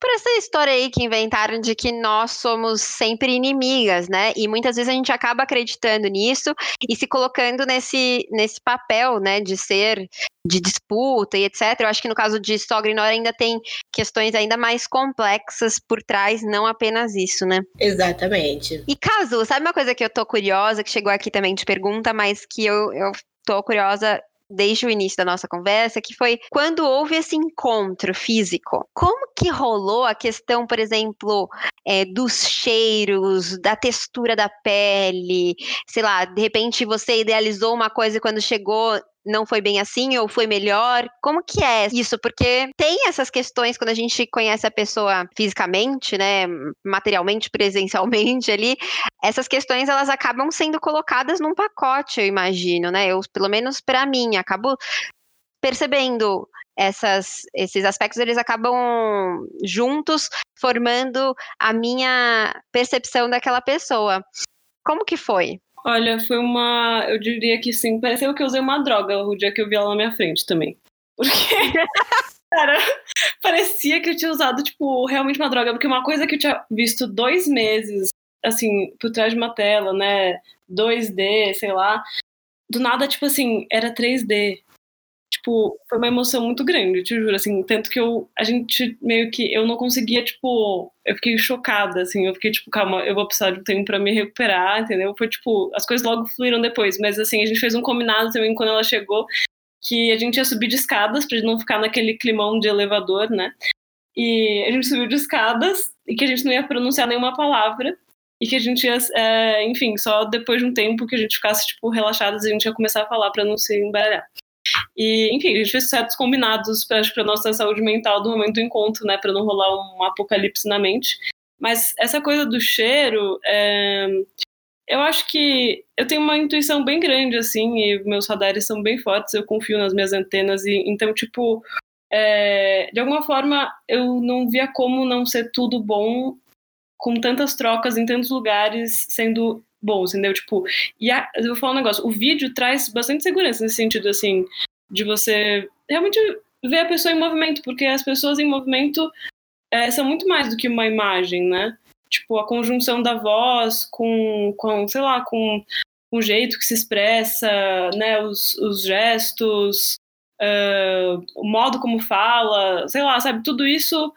por essa história aí que inventaram de que nós somos sempre inimigas, né? E muitas vezes a gente acaba acreditando nisso e se colocando nesse, nesse papel, né, de ser de disputa e etc. Eu acho que no caso de sogra e nora ainda tem questões ainda mais complexas por trás, não apenas isso, né?
Exatamente.
E caso, sabe uma coisa que eu tô curiosa, que chegou aqui também de pergunta, mas que eu, eu tô curiosa desde o início da nossa conversa, que foi quando houve esse encontro físico. Como que rolou a questão, por exemplo, é, dos cheiros, da textura da pele? Sei lá, de repente você idealizou uma coisa e quando chegou não foi bem assim ou foi melhor? Como que é isso? Porque tem essas questões quando a gente conhece a pessoa fisicamente, né, materialmente, presencialmente ali, essas questões elas acabam sendo colocadas num pacote, eu imagino, né? Eu, pelo menos para mim, acabo percebendo essas, esses aspectos eles acabam juntos formando a minha percepção daquela pessoa. Como que foi?
Olha, foi uma. Eu diria que sim. Pareceu que eu usei uma droga o dia que eu vi ela na minha frente também. Porque. Cara, parecia que eu tinha usado, tipo, realmente uma droga. Porque uma coisa que eu tinha visto dois meses, assim, por trás de uma tela, né? 2D, sei lá. Do nada, tipo assim, era 3D tipo, foi uma emoção muito grande, te juro, assim, tanto que eu, a gente meio que, eu não conseguia, tipo, eu fiquei chocada, assim, eu fiquei, tipo, calma, eu vou precisar de um tempo pra me recuperar, entendeu? Foi, tipo, as coisas logo fluíram depois, mas, assim, a gente fez um combinado também quando ela chegou, que a gente ia subir de escadas pra não ficar naquele climão de elevador, né? E a gente subiu de escadas e que a gente não ia pronunciar nenhuma palavra e que a gente ia, é, enfim, só depois de um tempo que a gente ficasse, tipo, relaxadas, a gente ia começar a falar pra não se embaralhar. E, enfim, a gente fez certos combinados para a nossa saúde mental do momento do encontro, né, para não rolar um apocalipse na mente. Mas essa coisa do cheiro, é, eu acho que eu tenho uma intuição bem grande, assim, e meus radares são bem fortes, eu confio nas minhas antenas, e então, tipo, é, de alguma forma, eu não via como não ser tudo bom com tantas trocas em tantos lugares, sendo bons, entendeu? Tipo, e a, eu vou falar um negócio, o vídeo traz bastante segurança nesse sentido, assim, de você realmente ver a pessoa em movimento, porque as pessoas em movimento é, são muito mais do que uma imagem, né? Tipo, a conjunção da voz com, com sei lá, com o jeito que se expressa, né, os, os gestos, uh, o modo como fala, sei lá, sabe, tudo isso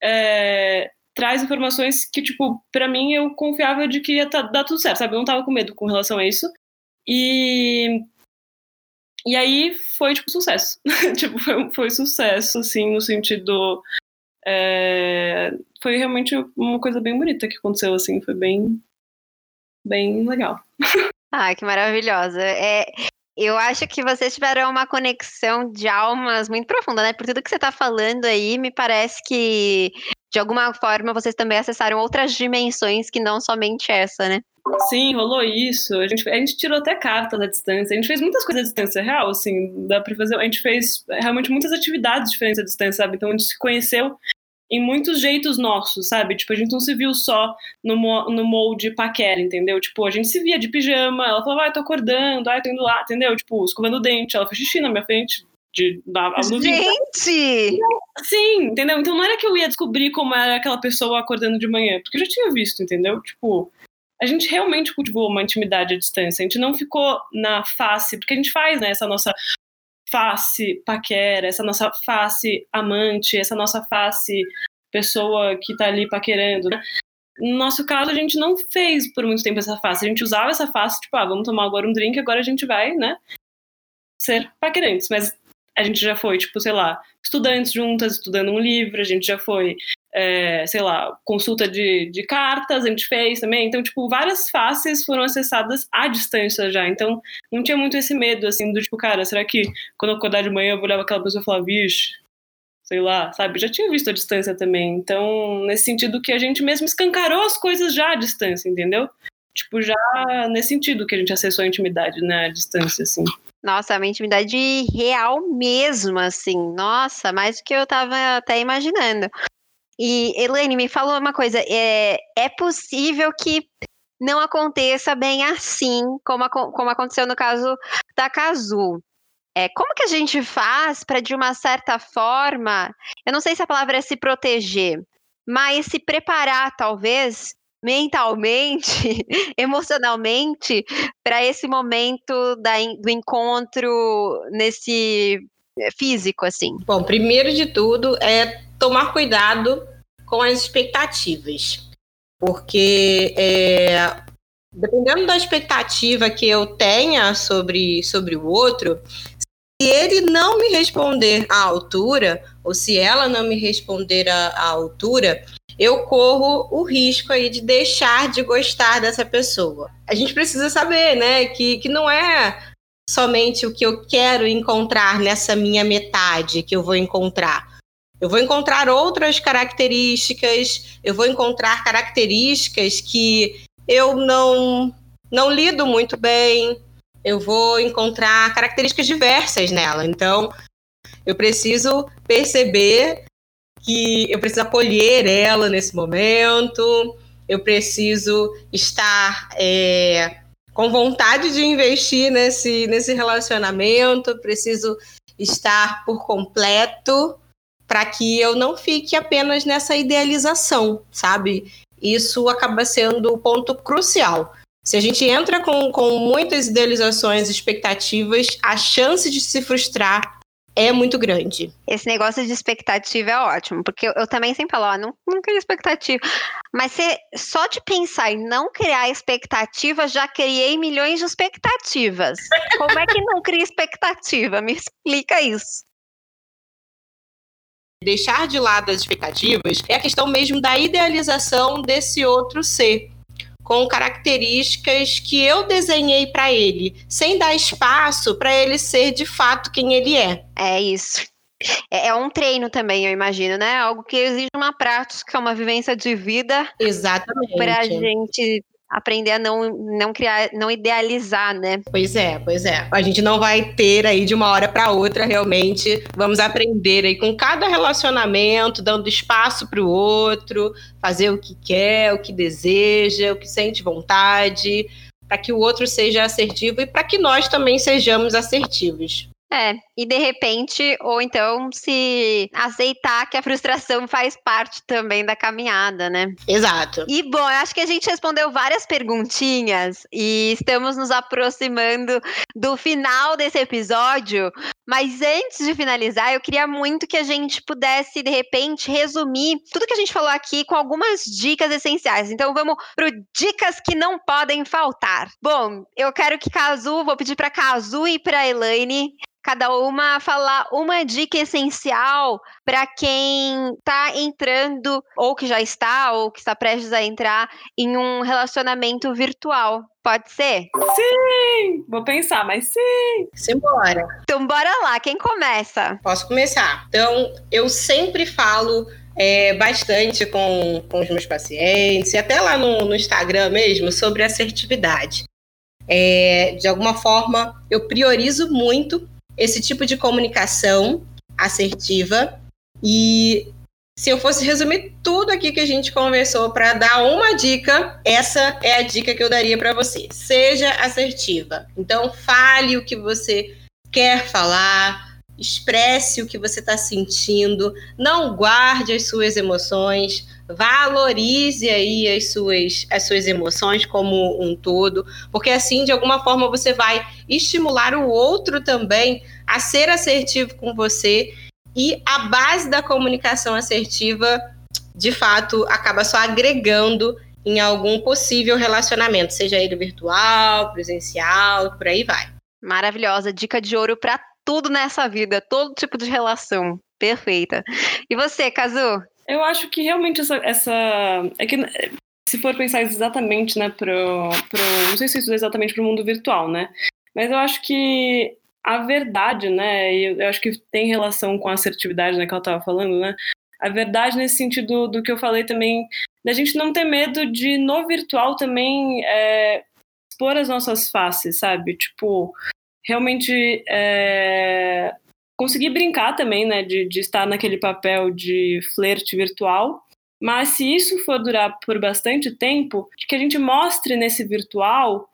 é, traz informações que, tipo, para mim eu confiava de que ia tá, dar tudo certo, sabe? Eu não tava com medo com relação a isso. E. E aí foi, tipo, sucesso. tipo, foi, foi sucesso, assim, no sentido. É, foi realmente uma coisa bem bonita que aconteceu, assim, foi bem. bem legal.
Ah, que maravilhosa. É, eu acho que vocês tiveram uma conexão de almas muito profunda, né? Por tudo que você está falando aí, me parece que de alguma forma vocês também acessaram outras dimensões que não somente essa, né?
Sim, rolou isso. A gente, a gente tirou até cartas à distância. A gente fez muitas coisas à distância real, assim, dá pra fazer. A gente fez realmente muitas atividades diferentes à distância, sabe? Então a gente se conheceu em muitos jeitos nossos, sabe? Tipo, a gente não se viu só no, no molde paquera, entendeu? Tipo, a gente se via de pijama, ela falava, ai, tô acordando, ai, tô indo lá, entendeu? Tipo, escovando o dente, ela fez xixi na minha frente, de, da,
Gente!
Sim, entendeu? Então não era que eu ia descobrir como era aquela pessoa acordando de manhã, porque eu já tinha visto, entendeu? Tipo, a gente realmente cultivou uma intimidade à distância. A gente não ficou na face, porque a gente faz, né, essa nossa face paquera, essa nossa face amante, essa nossa face pessoa que tá ali paquerando, né? No nosso caso, a gente não fez por muito tempo essa face. A gente usava essa face, tipo, ah, vamos tomar agora um drink, agora a gente vai, né, ser paquerantes. Mas a gente já foi, tipo, sei lá, estudantes juntas, estudando um livro, a gente já foi, é, sei lá, consulta de, de cartas, a gente fez também. Então, tipo, várias faces foram acessadas à distância já. Então, não tinha muito esse medo, assim, do tipo, cara, será que quando eu acordar de manhã eu vou olhar aquela pessoa e falar, vixe, sei lá, sabe? Já tinha visto a distância também. Então, nesse sentido que a gente mesmo escancarou as coisas já à distância, entendeu? Tipo, já nesse sentido que a gente acessou a intimidade, né, à distância, assim.
Nossa, uma intimidade real mesmo, assim. Nossa, mais do que eu tava até imaginando. E, Elaine, me falou uma coisa. É, é possível que não aconteça bem assim, como, como aconteceu no caso da Kazu. É, como que a gente faz para, de uma certa forma, eu não sei se a palavra é se proteger, mas se preparar, talvez, mentalmente, emocionalmente, para esse momento da, do encontro nesse eh, físico, assim?
Bom, primeiro de tudo é tomar cuidado com as expectativas, porque é, dependendo da expectativa que eu tenha sobre, sobre o outro, ele não me responder à altura, ou se ela não me responder à, à altura, eu corro o risco aí de deixar de gostar dessa pessoa. A gente precisa saber, né, que, que não é somente o que eu quero encontrar nessa minha metade que eu vou encontrar. Eu vou encontrar outras características, eu vou encontrar características que eu não, não lido muito bem, eu vou encontrar características diversas nela. Então, eu preciso perceber que eu preciso acolher ela nesse momento, eu preciso estar é, com vontade de investir nesse, nesse relacionamento, preciso estar por completo para que eu não fique apenas nessa idealização, sabe? Isso acaba sendo o ponto crucial. Se a gente entra com, com muitas idealizações, expectativas, a chance de se frustrar é muito grande.
Esse negócio de expectativa é ótimo, porque eu, eu também sempre falo, ó, não, não cria expectativa. Mas se, só de pensar em não criar expectativa, já criei milhões de expectativas. Como é que não cria expectativa? Me explica isso.
Deixar de lado as expectativas é a questão mesmo da idealização desse outro ser com características que eu desenhei para ele, sem dar espaço para ele ser de fato quem ele é.
É isso. É, é um treino também, eu imagino, né? Algo que exige uma prática, uma vivência de vida.
Exatamente.
Para a gente aprender a não, não criar, não idealizar, né?
Pois é, pois é. A gente não vai ter aí de uma hora para outra realmente. Vamos aprender aí com cada relacionamento, dando espaço para o outro, fazer o que quer, o que deseja, o que sente vontade, para que o outro seja assertivo e para que nós também sejamos assertivos.
É, e de repente, ou então se aceitar que a frustração faz parte também da caminhada, né?
Exato.
E bom, eu acho que a gente respondeu várias perguntinhas e estamos nos aproximando do final desse episódio. Mas antes de finalizar, eu queria muito que a gente pudesse, de repente, resumir tudo que a gente falou aqui com algumas dicas essenciais. Então vamos para dicas que não podem faltar. Bom, eu quero que Cazu, vou pedir para Cazu e para Elaine cada uma falar uma dica essencial para quem está entrando, ou que já está, ou que está prestes a entrar em um relacionamento virtual. Pode ser?
Sim! Vou pensar, mas sim!
Simbora!
Então, bora lá. Quem começa?
Posso começar. Então, eu sempre falo é, bastante com, com os meus pacientes, e até lá no, no Instagram mesmo, sobre assertividade. É, de alguma forma, eu priorizo muito esse tipo de comunicação assertiva. E se eu fosse resumir tudo aqui que a gente conversou para dar uma dica, essa é a dica que eu daria para você. Seja assertiva. Então, fale o que você quer falar, expresse o que você está sentindo, não guarde as suas emoções, valorize aí as suas, as suas emoções como um todo, porque assim, de alguma forma, você vai estimular o outro também a ser assertivo com você. E a base da comunicação assertiva, de fato, acaba só agregando em algum possível relacionamento, seja ele virtual, presencial, por aí vai.
Maravilhosa, dica de ouro para tudo nessa vida, todo tipo de relação. Perfeita. E você, Kazu?
Eu acho que realmente essa. essa é que se for pensar exatamente, né, pro, pro. Não sei se isso é exatamente pro mundo virtual, né? Mas eu acho que a verdade, né? E eu acho que tem relação com a assertividade, né, que ela estava falando, né? A verdade nesse sentido do que eu falei também, da gente não ter medo de, no virtual também, é, expor as nossas faces, sabe? Tipo, realmente é, conseguir brincar também, né, de, de estar naquele papel de flerte virtual. Mas se isso for durar por bastante tempo, que a gente mostre nesse virtual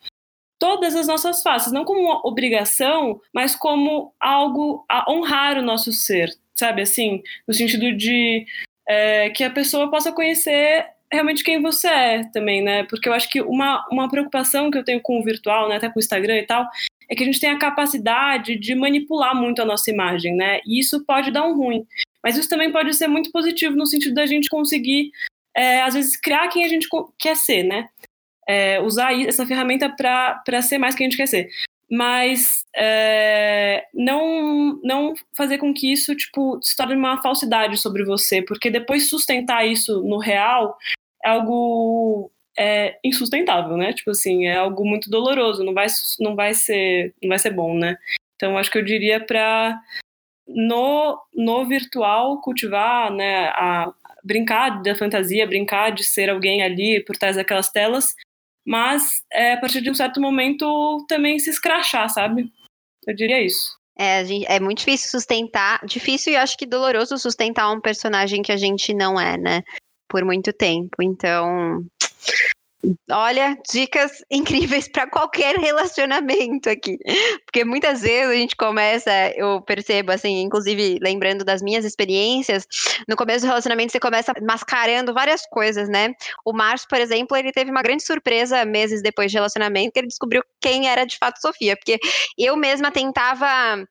todas as nossas faces, não como uma obrigação, mas como algo a honrar o nosso ser, sabe? Assim, no sentido de é, que a pessoa possa conhecer realmente quem você é também, né? Porque eu acho que uma, uma preocupação que eu tenho com o virtual, né, até com o Instagram e tal, é que a gente tem a capacidade de manipular muito a nossa imagem, né? E isso pode dar um ruim. Mas isso também pode ser muito positivo no sentido da gente conseguir, é, às vezes, criar quem a gente quer ser, né? É, usar essa ferramenta para ser mais quem a gente quer ser. mas é, não não fazer com que isso tipo se torne uma falsidade sobre você, porque depois sustentar isso no real é algo é, insustentável, né? Tipo assim, é algo muito doloroso, não vai não vai ser não vai ser bom, né? Então acho que eu diria para no no virtual cultivar, né, a brincar da fantasia, brincar de ser alguém ali por trás daquelas telas, mas é, a partir de um certo momento também se escrachar, sabe? Eu diria isso.
É, gente, é muito difícil sustentar, difícil e acho que doloroso sustentar um personagem que a gente não é, né? Por muito tempo. Então, Olha, dicas incríveis para qualquer relacionamento aqui. Porque muitas vezes a gente começa, eu percebo, assim, inclusive lembrando das minhas experiências, no começo do relacionamento você começa mascarando várias coisas, né? O Márcio, por exemplo, ele teve uma grande surpresa meses depois de relacionamento, que ele descobriu quem era de fato Sofia. Porque eu mesma tentava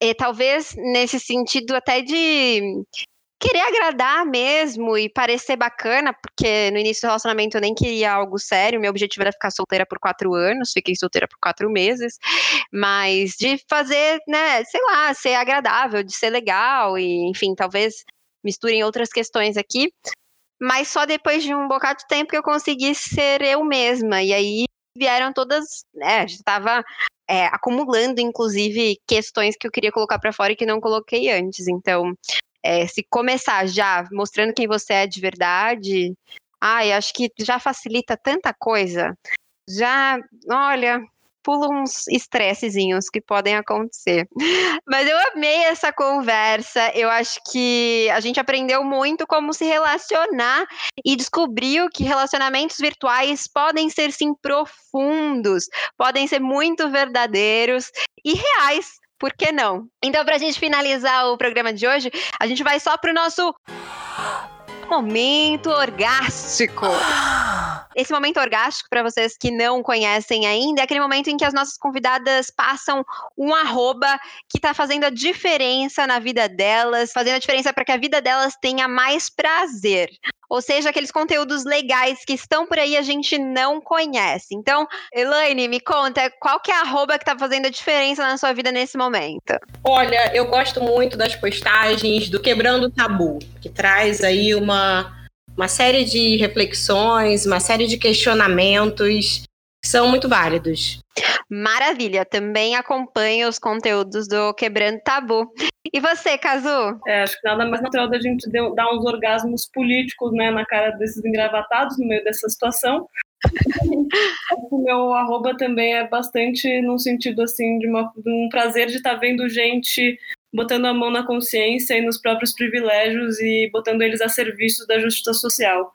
eh, talvez nesse sentido até de querer agradar mesmo e parecer bacana, porque no início do relacionamento eu nem queria algo sério, meu objetivo era ficar solteira por quatro anos, fiquei solteira por quatro meses, mas de fazer, né, sei lá, ser agradável, de ser legal e, enfim, talvez misturem outras questões aqui, mas só depois de um bocado de tempo que eu consegui ser eu mesma, e aí vieram todas, né, estava é, acumulando, inclusive, questões que eu queria colocar para fora e que não coloquei antes. Então, é, se começar já mostrando quem você é de verdade, ai, acho que já facilita tanta coisa. Já, olha, pula uns estressezinhos que podem acontecer. Mas eu amei essa conversa. Eu acho que a gente aprendeu muito como se relacionar e descobriu que relacionamentos virtuais podem ser sim profundos, podem ser muito verdadeiros e reais por que não? Então, para a gente finalizar o programa de hoje, a gente vai só pro nosso momento orgástico. Esse momento orgástico, para vocês que não conhecem ainda, é aquele momento em que as nossas convidadas passam um arroba que está fazendo a diferença na vida delas, fazendo a diferença para que a vida delas tenha mais prazer. Ou seja, aqueles conteúdos legais que estão por aí a gente não conhece. Então, Elaine, me conta, qual que é a arroba que tá fazendo a diferença na sua vida nesse momento?
Olha, eu gosto muito das postagens do Quebrando o Tabu, que traz aí uma, uma série de reflexões, uma série de questionamentos que são muito válidos.
Maravilha, também acompanho os conteúdos do Quebrando Tabu. E você, Cazu?
É, acho que nada mais natural da gente dar uns orgasmos políticos né, na cara desses engravatados no meio dessa situação. o meu arroba também é bastante no sentido assim de, uma, de um prazer de estar tá vendo gente botando a mão na consciência e nos próprios privilégios e botando eles a serviço da justiça social.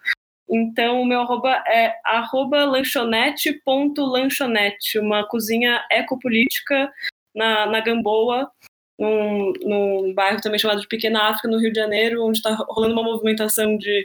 Então, o meu arroba é arroba lanchonete.lanchonete, uma cozinha ecopolítica na, na Gamboa, num, num bairro também chamado de Pequena África, no Rio de Janeiro, onde está rolando uma movimentação de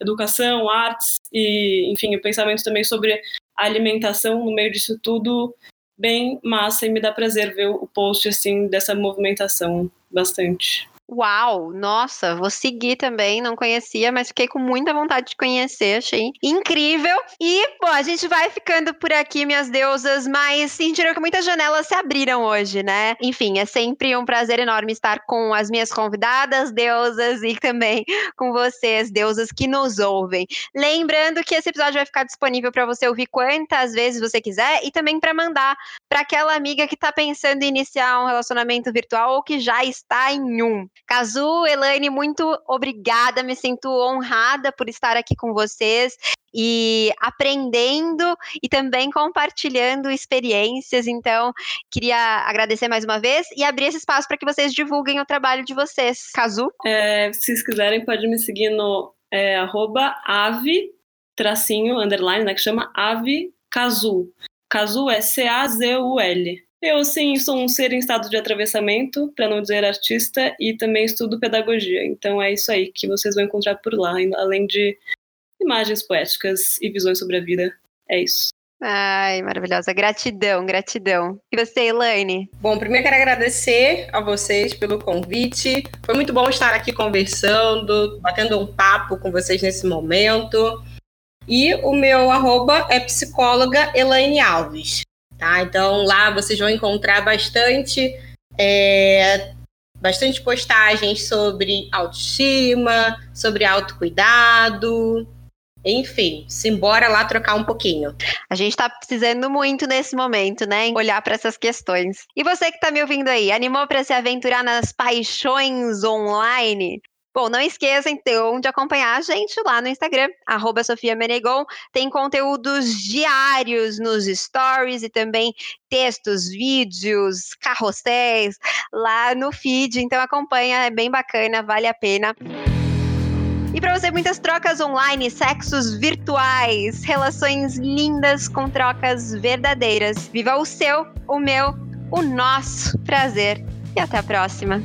educação, artes e, enfim, o pensamento também sobre alimentação no meio disso tudo, bem massa e me dá prazer ver o post, assim, dessa movimentação bastante.
Uau, nossa, vou seguir também, não conhecia, mas fiquei com muita vontade de conhecer, achei incrível. E, bom, a gente vai ficando por aqui, minhas deusas, mas sentiram que muitas janelas se abriram hoje, né? Enfim, é sempre um prazer enorme estar com as minhas convidadas, deusas, e também com vocês, deusas que nos ouvem. Lembrando que esse episódio vai ficar disponível para você ouvir quantas vezes você quiser e também para mandar para aquela amiga que está pensando em iniciar um relacionamento virtual ou que já está em um. Cazu, Elaine, muito obrigada. Me sinto honrada por estar aqui com vocês e aprendendo e também compartilhando experiências. Então, queria agradecer mais uma vez e abrir esse espaço para que vocês divulguem o trabalho de vocês. Cazu?
É, se vocês quiserem, pode me seguir no é, ave, tracinho, underline, né, que chama ave Cazu. Cazu é C-A-Z-U-L. Eu, sim, sou um ser em estado de atravessamento, para não dizer artista, e também estudo pedagogia. Então é isso aí que vocês vão encontrar por lá, além de imagens poéticas e visões sobre a vida. É isso.
Ai, maravilhosa. Gratidão, gratidão. E você, Elaine?
Bom, primeiro quero agradecer a vocês pelo convite. Foi muito bom estar aqui conversando, batendo um papo com vocês nesse momento. E o meu arroba é psicóloga Elaine Alves tá? Então lá vocês vão encontrar bastante é, bastante postagens sobre autoestima, sobre autocuidado, enfim, simbora lá trocar um pouquinho.
A gente tá precisando muito nesse momento, né? Olhar para essas questões. E você que tá me ouvindo aí, animou para se aventurar nas paixões online? Bom, não esqueça então de acompanhar a gente lá no Instagram, arroba Sofia Menegon. Tem conteúdos diários nos stories e também textos, vídeos, carrosséis lá no feed. Então acompanha, é bem bacana, vale a pena. E para você, muitas trocas online, sexos virtuais, relações lindas com trocas verdadeiras. Viva o seu, o meu, o nosso prazer. E até a próxima.